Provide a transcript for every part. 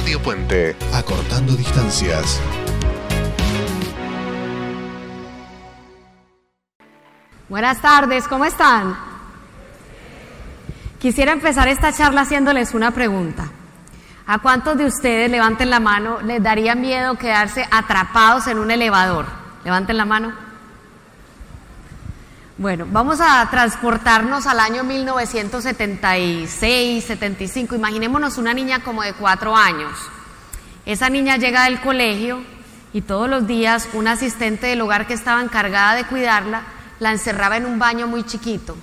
Radio Puente, acortando distancias. Buenas tardes, ¿cómo están? Quisiera empezar esta charla haciéndoles una pregunta. ¿A cuántos de ustedes, levanten la mano, les daría miedo quedarse atrapados en un elevador? Levanten la mano. Bueno, vamos a transportarnos al año 1976, 75. Imaginémonos una niña como de cuatro años. Esa niña llega del colegio y todos los días un asistente del hogar que estaba encargada de cuidarla la encerraba en un baño muy chiquito,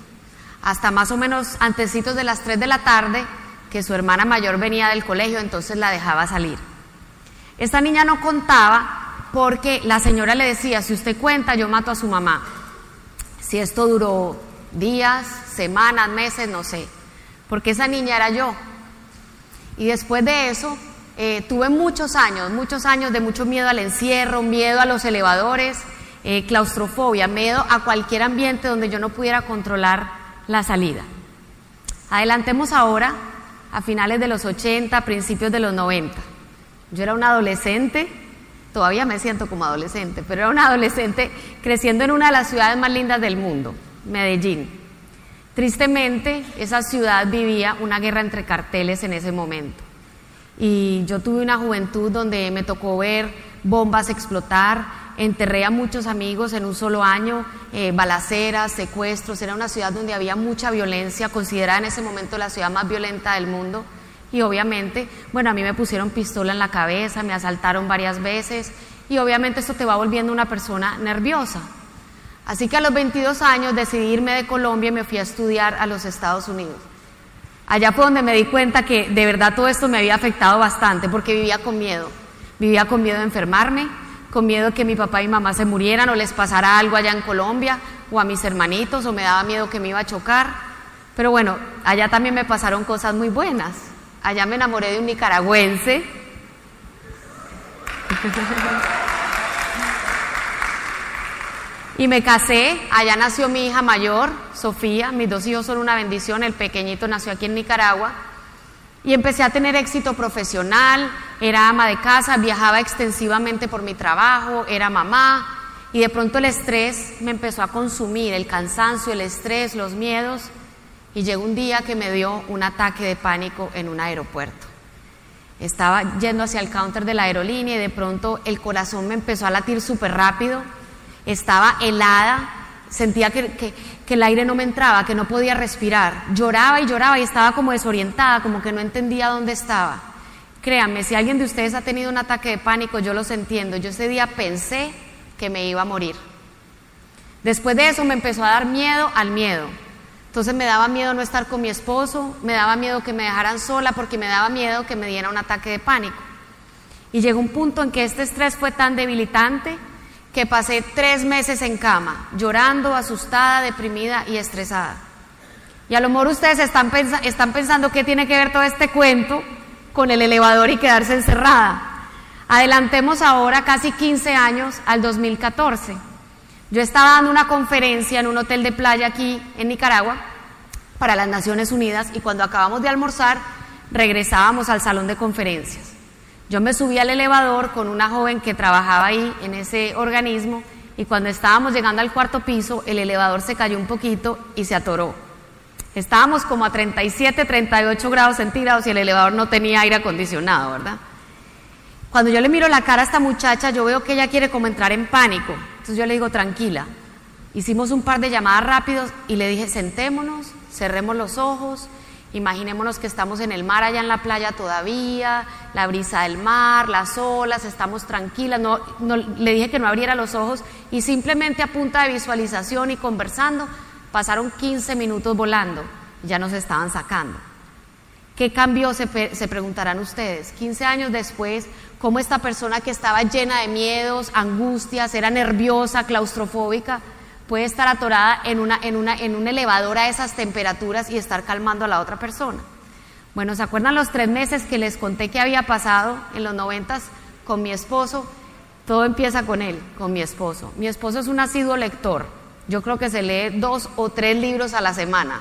hasta más o menos antecitos de las 3 de la tarde, que su hermana mayor venía del colegio, entonces la dejaba salir. Esta niña no contaba porque la señora le decía, si usted cuenta, yo mato a su mamá. Si esto duró días, semanas, meses, no sé, porque esa niña era yo. Y después de eso, eh, tuve muchos años, muchos años de mucho miedo al encierro, miedo a los elevadores, eh, claustrofobia, miedo a cualquier ambiente donde yo no pudiera controlar la salida. Adelantemos ahora a finales de los 80, principios de los 90. Yo era una adolescente, todavía me siento como adolescente, pero era una adolescente creciendo en una de las ciudades más lindas del mundo, Medellín. Tristemente, esa ciudad vivía una guerra entre carteles en ese momento. Y yo tuve una juventud donde me tocó ver bombas explotar, enterré a muchos amigos en un solo año, eh, balaceras, secuestros, era una ciudad donde había mucha violencia, considerada en ese momento la ciudad más violenta del mundo. Y obviamente, bueno, a mí me pusieron pistola en la cabeza, me asaltaron varias veces y obviamente esto te va volviendo una persona nerviosa. Así que a los 22 años decidí irme de Colombia y me fui a estudiar a los Estados Unidos. Allá fue donde me di cuenta que de verdad todo esto me había afectado bastante porque vivía con miedo. Vivía con miedo de enfermarme, con miedo que mi papá y mamá se murieran o les pasara algo allá en Colombia o a mis hermanitos o me daba miedo que me iba a chocar. Pero bueno, allá también me pasaron cosas muy buenas. Allá me enamoré de un nicaragüense. y me casé, allá nació mi hija mayor, Sofía, mis dos hijos son una bendición, el pequeñito nació aquí en Nicaragua. Y empecé a tener éxito profesional, era ama de casa, viajaba extensivamente por mi trabajo, era mamá. Y de pronto el estrés me empezó a consumir, el cansancio, el estrés, los miedos y llegó un día que me dio un ataque de pánico en un aeropuerto. Estaba yendo hacia el counter de la aerolínea y de pronto el corazón me empezó a latir súper rápido, estaba helada, sentía que, el aire no me entraba, que no podía respirar. Lloraba y lloraba y estaba como desorientada, como que no entendía dónde estaba. Créanme, si alguien de ustedes ha tenido un ataque de pánico, yo los entiendo. Yo ese día pensé que me iba a morir. Después de eso me empezó a dar miedo al miedo. Entonces me daba miedo no estar con mi esposo, me daba miedo que me dejaran sola porque me daba miedo que me diera un ataque de pánico. Y llegó un punto en que este estrés fue tan debilitante que pasé tres meses en cama, llorando, asustada, deprimida y estresada. Y a lo mejor ustedes están, están pensando qué tiene que ver todo este cuento con el elevador y quedarse encerrada. Adelantemos ahora casi 15 años al 2014. Yo estaba dando una conferencia en un hotel de playa aquí en Nicaragua para las Naciones Unidas y cuando acabamos de almorzar regresábamos al salón de conferencias. Yo me subí al elevador con una joven que trabajaba ahí en ese organismo y cuando estábamos llegando al cuarto piso, el elevador se cayó un poquito y se atoró. Estábamos como a 37, 38 grados centígrados y el elevador no tenía aire acondicionado, ¿verdad? Cuando yo le miro la cara a esta muchacha, yo veo que ella quiere como entrar en pánico. Entonces yo le digo, tranquila. Hicimos un par de llamadas rápidos y le dije, sentémonos, cerremos los ojos, Imaginémonos que estamos en el mar, allá en la playa todavía, la brisa del mar, las olas, estamos tranquilas. No, le dije que no abriera los ojos y simplemente a punta de visualización y conversando, pasaron 15 minutos volando ya nos estaban sacando. ¿Qué cambió? Se, se preguntarán ustedes. 15 años después, ¿cómo esta persona que estaba llena de miedos, angustias, era nerviosa, claustrofóbica, puede estar atorada en, una, en, una, en un elevador a esas temperaturas y estar calmando a la otra persona. Bueno, ¿se acuerdan los tres meses que les conté que había pasado en los noventas con mi esposo? Todo empieza con él, con mi esposo. Mi esposo es un asiduo lector. Yo creo que se lee dos o tres libros a la semana.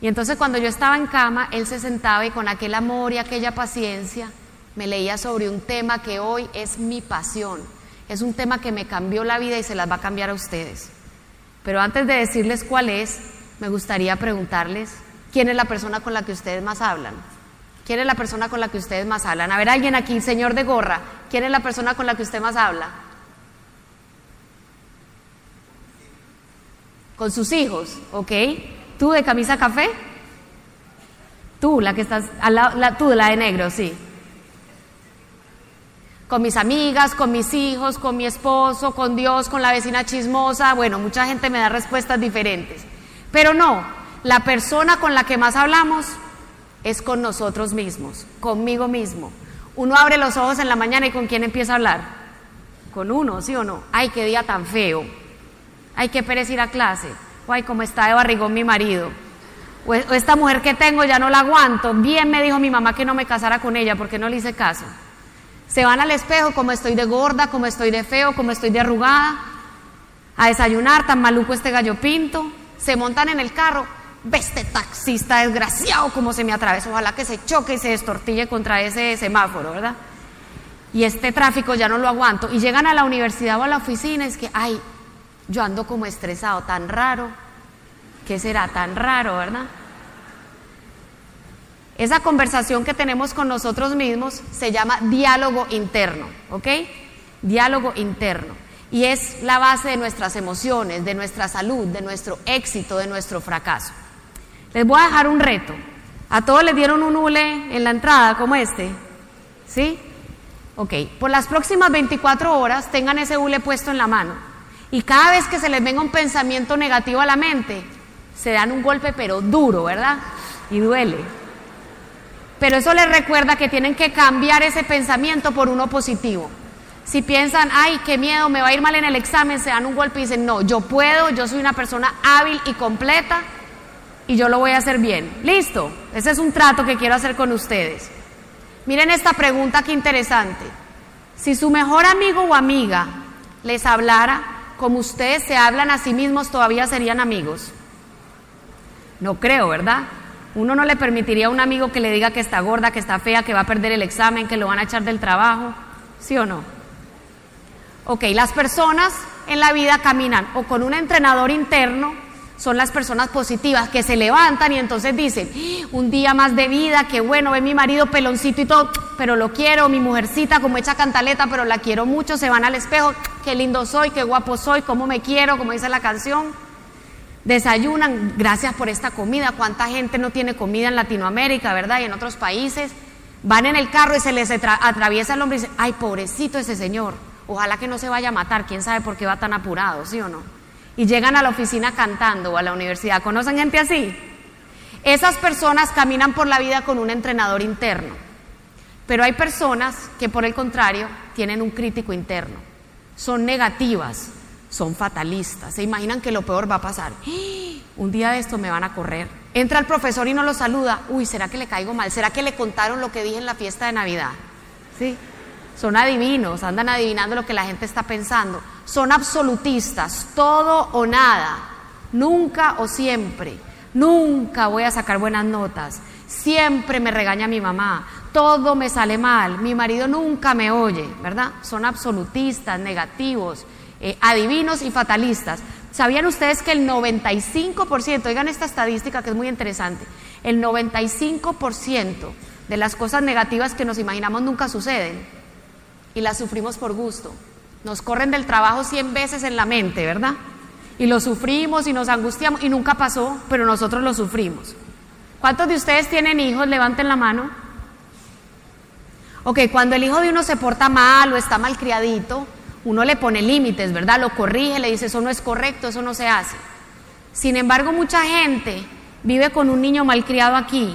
Y entonces cuando yo estaba en cama, él se sentaba y con aquel amor y aquella paciencia me leía sobre un tema que hoy es mi pasión. Es un tema que me cambió la vida y se las va a cambiar a ustedes. Pero antes de decirles cuál es, me gustaría preguntarles, ¿quién es la persona con la que ustedes más hablan? ¿Quién es la persona con la que ustedes más hablan? A ver, alguien aquí, señor de gorra, ¿quién es la persona con la que usted más habla? Con sus hijos, ¿ok? ¿Tú de camisa café? Tú, la que estás, la, tú, la de negro, sí. Con mis amigas, con mis hijos, con mi esposo, con Dios, con la vecina chismosa. Bueno, mucha gente me da respuestas diferentes. Pero no, la persona con la que más hablamos es con nosotros mismos, conmigo mismo. Uno abre los ojos en la mañana y con quién empieza a hablar. Con uno, ¿sí o no? Ay, qué día tan feo. Ay, qué pereza ir a clase. Ay, cómo está de barrigón mi marido. O esta mujer que tengo ya no la aguanto. Bien me dijo mi mamá que no me casara con ella porque no le hice caso. Se van al espejo como estoy de gorda, como estoy de feo, como estoy de arrugada. A desayunar, tan maluco este gallo pinto. Se montan en el carro. Ve este taxista desgraciado como se me atravesó. Ojalá que se choque y se destortille contra ese semáforo, ¿verdad? Y este tráfico ya no lo aguanto. Y llegan a la universidad o a la oficina es que, ay, yo ando como estresado, tan raro ¿Qué será tan raro, verdad? Esa conversación que tenemos con nosotros mismos se llama diálogo interno, ¿ok? Diálogo interno. Y es la base de nuestras emociones, de nuestra salud, de nuestro éxito, de nuestro fracaso. Les voy a dejar un reto. A todos les dieron un hule en la entrada como este. ¿Sí? Ok. Por las próximas 24 horas tengan ese hule puesto en la mano. Y cada vez que se les venga un pensamiento negativo a la mente, se dan un golpe pero duro, ¿verdad? Y duele. Pero eso les recuerda que tienen que cambiar ese pensamiento por uno positivo. Si piensan, ay, qué miedo, me va a ir mal en el examen, se dan un golpe y dicen, no, yo puedo, yo soy una persona hábil y completa y yo lo voy a hacer bien. Listo, ese es un trato que quiero hacer con ustedes. Miren esta pregunta qué interesante. Si su mejor amigo o amiga les hablara como ustedes se hablan a sí mismos, todavía serían amigos. No creo, ¿verdad? Uno no le permitiría a un amigo que le diga que está gorda, que está fea, que va a perder el examen, que lo van a echar del trabajo. ¿Sí o no? Ok, las personas en la vida caminan o con un entrenador interno, son las personas positivas que se levantan y entonces dicen, un día más de vida, qué bueno, ve mi marido peloncito y todo, pero lo quiero, mi mujercita como hecha cantaleta, pero la quiero mucho, se van al espejo, qué lindo soy, qué guapo soy, cómo me quiero, como dice la canción desayunan, gracias por esta comida, cuánta gente no tiene comida en Latinoamérica, ¿verdad? Y en otros países, van en el carro y se les atraviesa el hombre y dicen, ay, pobrecito ese señor, ojalá que no se vaya a matar, quién sabe por qué va tan apurado, ¿sí o no? Y llegan a la oficina cantando o a la universidad, ¿conocen gente así? Esas personas caminan por la vida con un entrenador interno, pero hay personas que por el contrario tienen un crítico interno, son negativas, son fatalistas, se imaginan que lo peor va a pasar. Un día de esto me van a correr. Entra el profesor y no lo saluda. Uy, ¿será que le caigo mal? ¿Será que le contaron lo que dije en la fiesta de Navidad? ¿Sí? Son adivinos, andan adivinando lo que la gente está pensando. Son absolutistas, todo o nada, nunca o siempre. Nunca voy a sacar buenas notas. Siempre me regaña mi mamá. Todo me sale mal. Mi marido nunca me oye, ¿verdad? Son absolutistas, negativos eh, adivinos y fatalistas. ¿Sabían ustedes que el 95%, oigan esta estadística que es muy interesante, el 95% de las cosas negativas que nos imaginamos nunca suceden y las sufrimos por gusto? Nos corren del trabajo 100 veces en la mente, ¿verdad? Y lo sufrimos y nos angustiamos y nunca pasó, pero nosotros lo sufrimos. ¿Cuántos de ustedes tienen hijos? Levanten la mano. Ok, cuando el hijo de uno se porta mal o está mal criadito, uno le pone límites, ¿verdad? Lo corrige, le dice, eso no es correcto, eso no se hace. Sin embargo, mucha gente vive con un niño malcriado aquí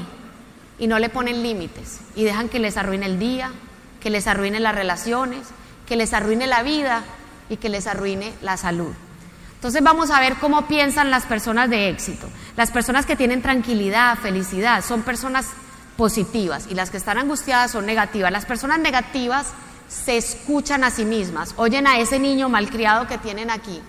y no le ponen límites y dejan que les arruine el día, que les arruine las relaciones, que les arruine la vida y que les arruine la salud. Entonces vamos a ver cómo piensan las personas de éxito. Las personas que tienen tranquilidad, felicidad, son personas positivas y las que están angustiadas son negativas. Las personas negativas se escuchan a sí mismas, oyen a ese niño malcriado que tienen aquí.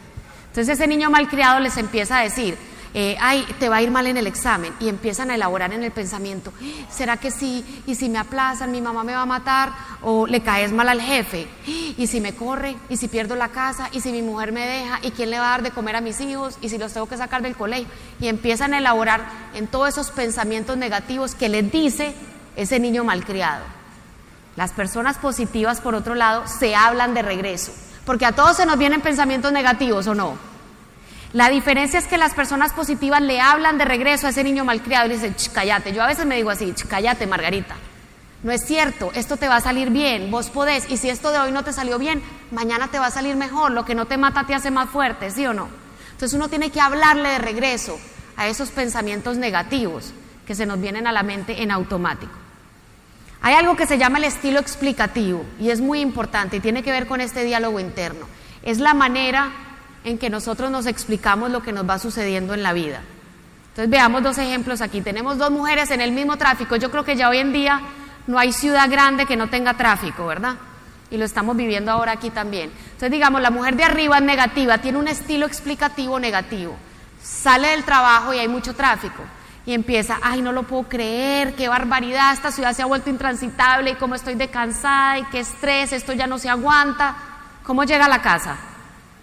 Entonces ese niño malcriado les empieza a decir, eh, ay, te va a ir mal en el examen y empiezan a elaborar en el pensamiento, ¿será que sí? ¿Y si me aplazan, mi mamá me va a matar? ¿O le caes mal al jefe? ¿Y si me corre? ¿Y si pierdo la casa? ¿Y si mi mujer me deja? ¿Y quién le va a dar de comer a mis hijos? ¿Y si los tengo que sacar del colegio? Y empiezan a elaborar en todos esos pensamientos negativos que les dice ese niño malcriado. Las personas positivas, por otro lado, se hablan de regreso, porque a todos se nos vienen pensamientos negativos, ¿o no? La diferencia es que las personas positivas le hablan de regreso a ese niño malcriado y le dicen, cállate. Yo a veces me digo así, cállate, Margarita. No es cierto, esto te va a salir bien, vos podés, y si esto de hoy no te salió bien, mañana te va a salir mejor, lo que no te mata te hace más fuerte, ¿sí o no? Entonces uno tiene que hablarle de regreso a esos pensamientos negativos que se nos vienen a la mente en automático. Hay algo que se llama el estilo explicativo y es muy importante y tiene que ver con este diálogo interno. Es la manera en que nosotros nos explicamos lo que nos va sucediendo en la vida. Entonces veamos dos ejemplos aquí. Tenemos dos mujeres en el mismo tráfico. Yo creo que ya hoy en día no hay ciudad grande que no tenga tráfico, ¿verdad? Y lo estamos viviendo ahora aquí también. Entonces digamos, la mujer de arriba es negativa, tiene un estilo explicativo negativo. Sale del trabajo y hay mucho tráfico. Y empieza, ay, no lo puedo creer, qué barbaridad, esta ciudad se ha vuelto intransitable y cómo estoy de cansada y qué estrés, esto ya no se aguanta. ¿Cómo llega a la casa?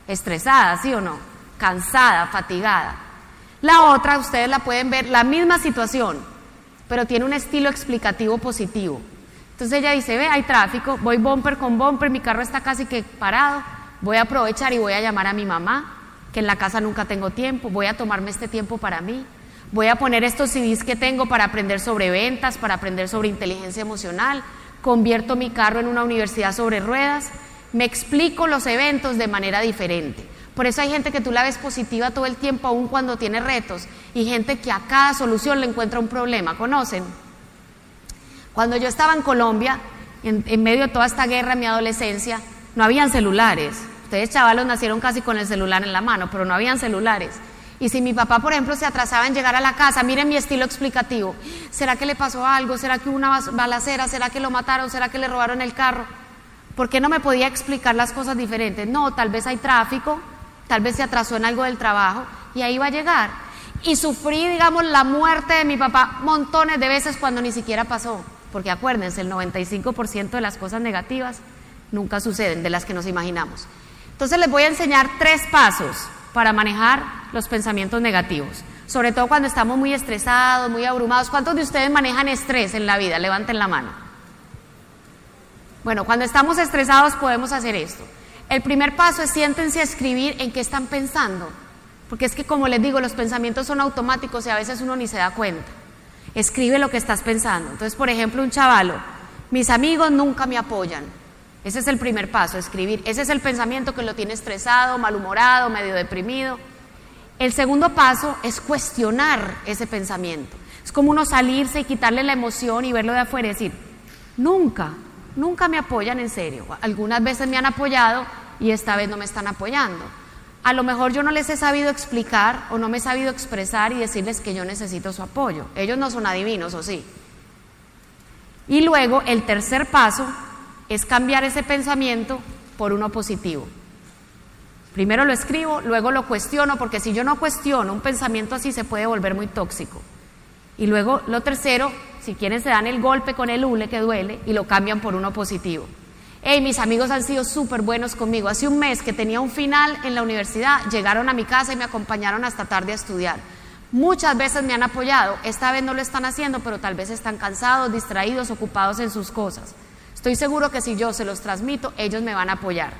estresada, ¿sí o no? Cansada, fatigada. La otra, ustedes la pueden ver, la misma situación, pero tiene un estilo explicativo positivo. Entonces ella dice, ve, hay tráfico, voy bumper con bumper, mi carro está casi que parado, voy a aprovechar y voy a llamar a mi mamá, que en la casa nunca tengo tiempo, voy a tomarme este tiempo para mí, voy a poner estos CDs que tengo para aprender sobre ventas, para aprender sobre inteligencia emocional, convierto mi carro en una universidad sobre ruedas me explico los eventos de manera diferente. Por eso hay gente que tú la ves positiva todo el tiempo, aun cuando tiene retos, y gente que a cada solución le encuentra un problema. ¿Conocen? Cuando yo estaba en Colombia, en, medio de toda esta guerra en mi adolescencia, no habían celulares. Ustedes chavalos nacieron casi con el celular en la mano, pero no habían celulares. Y si mi papá, por ejemplo, se atrasaba en llegar a la casa, miren mi estilo explicativo. ¿Será que le pasó algo? ¿Será que hubo una balacera? ¿Será que lo mataron? ¿Será que le robaron el carro? ¿Por qué no me podía explicar las cosas diferentes? No, tal vez hay tráfico, tal vez se atrasó en algo del trabajo y ahí va a llegar. Y sufrí, digamos, la muerte de mi papá montones de veces cuando ni siquiera pasó. Porque acuérdense, el 95% de las cosas negativas nunca suceden, de las que nos imaginamos. Entonces les voy a enseñar tres pasos para manejar los pensamientos negativos. Sobre todo cuando estamos muy estresados, muy abrumados. ¿Cuántos de ustedes manejan estrés en la vida? Levanten la mano. Bueno, cuando estamos estresados podemos hacer esto. El primer paso es siéntense a escribir en qué están pensando. Porque es que, como les digo, los pensamientos son automáticos y a veces uno ni se da cuenta. Escribe lo que estás pensando. Entonces, por ejemplo, un chavalo, mis amigos nunca me apoyan. Ese es el primer paso, escribir. Ese es el pensamiento que lo tiene estresado, malhumorado, medio deprimido. El segundo paso es cuestionar ese pensamiento. Es como uno salirse y quitarle la emoción y verlo de afuera y decir, nunca, nunca me apoyan en serio. Algunas veces me han apoyado y esta vez no me están apoyando. A lo mejor yo no les he sabido explicar o no me he sabido expresar y decirles que yo necesito su apoyo. Ellos no son adivinos, ¿o sí? Y luego el tercer paso es cambiar ese pensamiento por uno positivo. Primero lo escribo, luego lo cuestiono, porque si yo no cuestiono un pensamiento así se puede volver muy tóxico. Y luego lo tercero, si quieren se dan el golpe con el hule que duele y lo cambian por uno positivo. Hey, mis amigos han sido súper buenos conmigo. Hace un mes que tenía un final en la universidad, llegaron a mi casa y me acompañaron hasta tarde a estudiar. Muchas veces me han apoyado, esta vez no lo están haciendo, pero tal vez están cansados, distraídos, ocupados en sus cosas. Estoy seguro que si yo se los transmito, ellos me van a apoyar.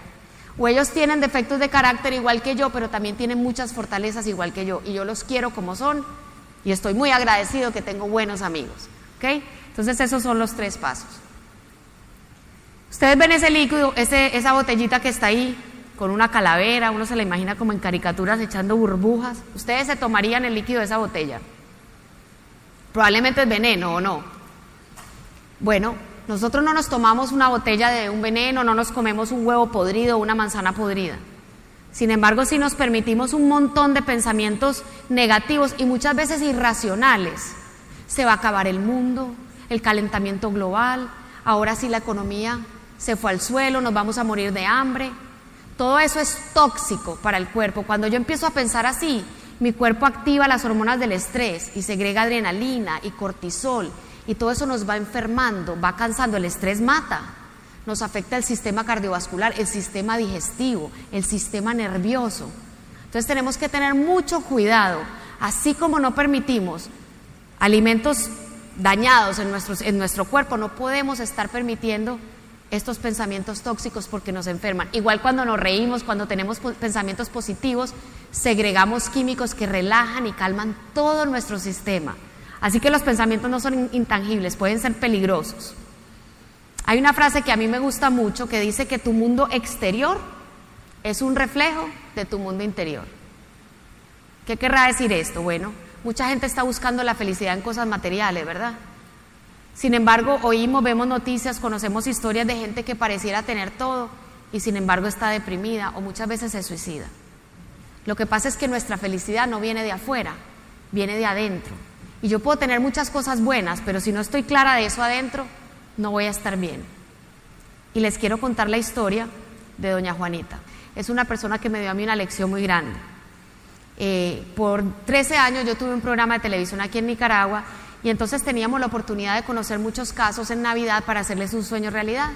O ellos tienen defectos de carácter igual que yo, pero también tienen muchas fortalezas igual que yo. Y yo los quiero como son y estoy muy agradecido que tengo buenos amigos. Entonces esos son los tres pasos. Ustedes ven ese líquido, esa botellita que está ahí con una calavera, uno se la imagina como en caricaturas echando burbujas. Ustedes se tomarían el líquido de esa botella. Probablemente es veneno o no. Bueno, nosotros no nos tomamos una botella de un veneno, no nos comemos un huevo podrido una manzana podrida. Sin embargo, si nos permitimos un montón de pensamientos negativos y muchas veces irracionales, se va a acabar el mundo, el calentamiento global, ahora sí la economía se fue al suelo, nos vamos a morir de hambre. Todo eso es tóxico para el cuerpo. Cuando yo empiezo a pensar así, Mi cuerpo activa las hormonas del estrés y segrega adrenalina y cortisol y todo eso nos va enfermando, va cansando. El estrés mata, nos afecta el sistema cardiovascular, el sistema digestivo, el sistema nervioso. Entonces tenemos que tener mucho cuidado, así como no permitimos alimentos dañados en, en nuestro cuerpo, no podemos estar permitiendo estos pensamientos tóxicos porque nos enferman. Igual cuando nos reímos, cuando tenemos pensamientos positivos, segregamos químicos que relajan y calman todo nuestro sistema. Así que los pensamientos no son intangibles, pueden ser peligrosos. Hay una frase que a mí me gusta mucho que dice que tu mundo exterior es un reflejo de tu mundo interior. ¿Qué querrá decir esto? Bueno, mucha gente está buscando la felicidad en cosas materiales, ¿verdad? Sin embargo, oímos, vemos noticias, conocemos historias de gente que pareciera tener todo y sin embargo está deprimida o muchas veces se suicida. Lo que pasa es que nuestra felicidad no viene de afuera, viene de adentro. Y yo puedo tener muchas cosas buenas, pero si no estoy clara de eso adentro, no voy a estar bien. Y les quiero contar la historia de doña Juanita. Es una persona que me dio a mí una lección muy grande. Eh, por 13 años yo tuve un programa de televisión aquí en Nicaragua y entonces teníamos la oportunidad de conocer muchos casos en Navidad para hacerles un sueño realidad.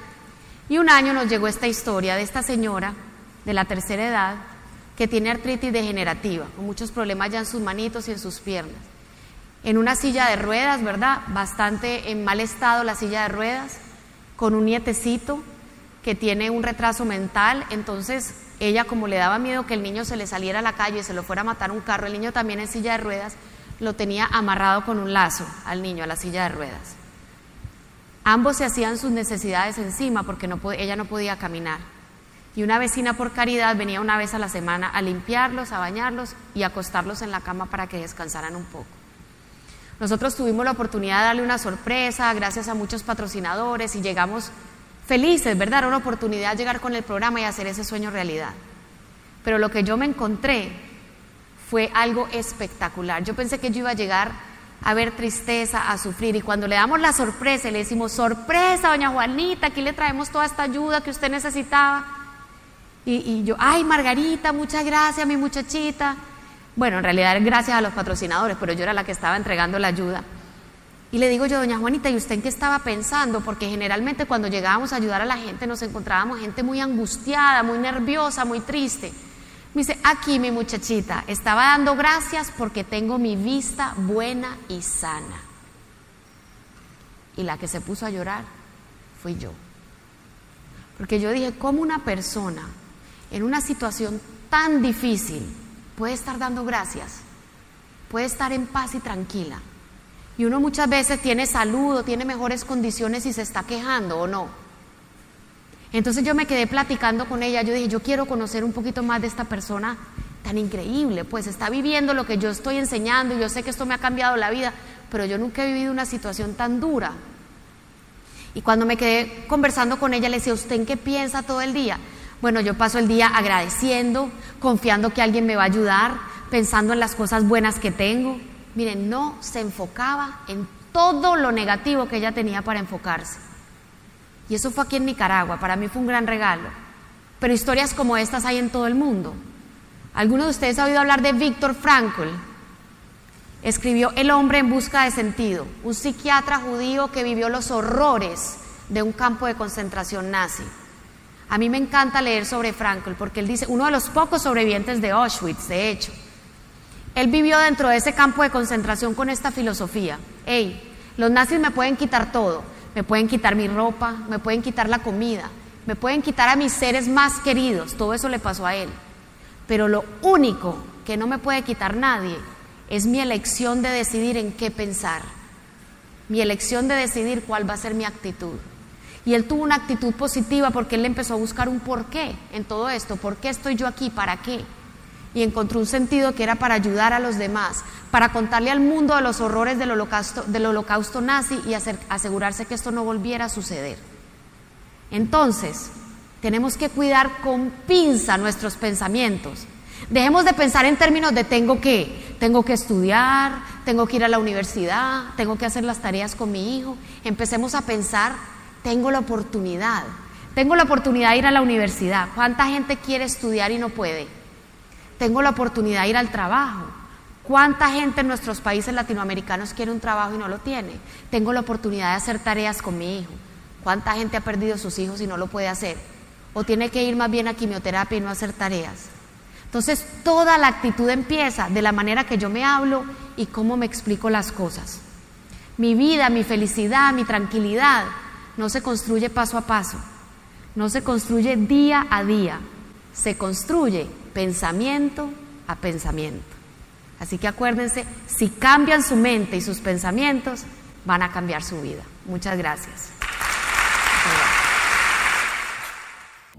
Y un año nos llegó esta historia de esta señora de la tercera edad que tiene artritis degenerativa, con muchos problemas ya en sus manitos y en sus piernas. En una silla de ruedas, ¿verdad? Bastante en mal estado la silla de ruedas, con un nietecito que tiene un retraso mental, entonces ella como le daba miedo que el niño se le saliera a la calle y se lo fuera a matar un carro, el niño también en silla de ruedas, lo tenía amarrado con un lazo al niño, a la silla de ruedas. Ambos se hacían sus necesidades encima porque ella no podía caminar. Y una vecina por caridad venía una vez a la semana a limpiarlos, a bañarlos y acostarlos en la cama para que descansaran un poco. Nosotros tuvimos la oportunidad de darle una sorpresa gracias a muchos patrocinadores y llegamos felices, ¿verdad? Era una oportunidad de llegar con el programa y hacer ese sueño realidad. Pero lo que yo me encontré fue algo espectacular. Yo pensé que yo iba a llegar a ver tristeza, a sufrir. Y cuando le damos la sorpresa le decimos, sorpresa, doña Juanita, aquí le traemos toda esta ayuda que usted necesitaba. Y, y, yo, ay, Margarita, muchas gracias, mi muchachita. Bueno, en realidad gracias a los patrocinadores, pero yo era la que estaba entregando la ayuda. Y le digo yo, doña Juanita, ¿y usted en qué estaba pensando? Porque generalmente cuando llegábamos a ayudar a la gente nos encontrábamos gente muy angustiada, muy nerviosa, muy triste. Me dice, aquí mi muchachita, estaba dando gracias porque tengo mi vista buena y sana. Y la que se puso a llorar fui yo. Porque yo dije, ¿cómo una persona en una situación tan difícil puede estar dando gracias? Puede estar en paz y tranquila. Y uno muchas veces tiene salud o tiene mejores condiciones y se está quejando o no. Entonces yo me quedé platicando con ella, yo dije, yo quiero conocer un poquito más de esta persona tan increíble, pues está viviendo lo que yo estoy enseñando y yo sé que esto me ha cambiado la vida, pero yo nunca he vivido una situación tan dura. Y cuando me quedé conversando con ella, le decía, ¿usted en qué piensa todo el día? Bueno, yo paso el día agradeciendo, confiando que alguien me va a ayudar, pensando en las cosas buenas que tengo. Miren, no se enfocaba en todo lo negativo que ella tenía para enfocarse. Y eso fue aquí en Nicaragua, para mí fue un gran regalo. Pero historias como estas hay en todo el mundo. ¿Alguno de ustedes ha oído hablar de Víctor Frankl? Escribió El hombre en busca de sentido, un psiquiatra judío que vivió los horrores de un campo de concentración nazi. A mí me encanta leer sobre Frankl porque él dice, uno de los pocos sobrevivientes de Auschwitz, de hecho, él vivió dentro de ese campo de concentración con esta filosofía. Hey, los nazis me pueden quitar todo, me pueden quitar mi ropa, me pueden quitar la comida, me pueden quitar a mis seres más queridos, todo eso le pasó a él. Pero lo único que no me puede quitar nadie es mi elección de decidir en qué pensar, mi elección de decidir cuál va a ser mi actitud. Y él tuvo una actitud positiva porque él empezó a buscar un porqué en todo esto, ¿por qué estoy yo aquí? ¿Para qué? y encontró un sentido que era para ayudar a los demás, para contarle al mundo de los horrores del holocausto, nazi y asegurarse que esto no volviera a suceder. Entonces, tenemos que cuidar con pinza nuestros pensamientos. Dejemos de pensar en términos de tengo que, tengo que estudiar, tengo que ir a la universidad, tengo que hacer las tareas con mi hijo. Empecemos a pensar, tengo la oportunidad, tengo la oportunidad de ir a la universidad. ¿Cuánta gente quiere estudiar y no puede? tengo la oportunidad de ir al trabajo. ¿Cuánta gente en nuestros países latinoamericanos quiere un trabajo y no lo tiene? Tengo la oportunidad de hacer tareas con mi hijo. ¿Cuánta gente ha perdido sus hijos y no lo puede hacer? O tiene que ir más bien a quimioterapia y no hacer tareas. Entonces, toda la actitud empieza de la manera que yo me hablo y cómo me explico las cosas. Mi vida, mi felicidad, mi tranquilidad no se construye paso a paso, no se construye día a día, se construye pensamiento a pensamiento. Así que acuérdense, si cambian su mente y sus pensamientos, van a cambiar su vida. Muchas gracias.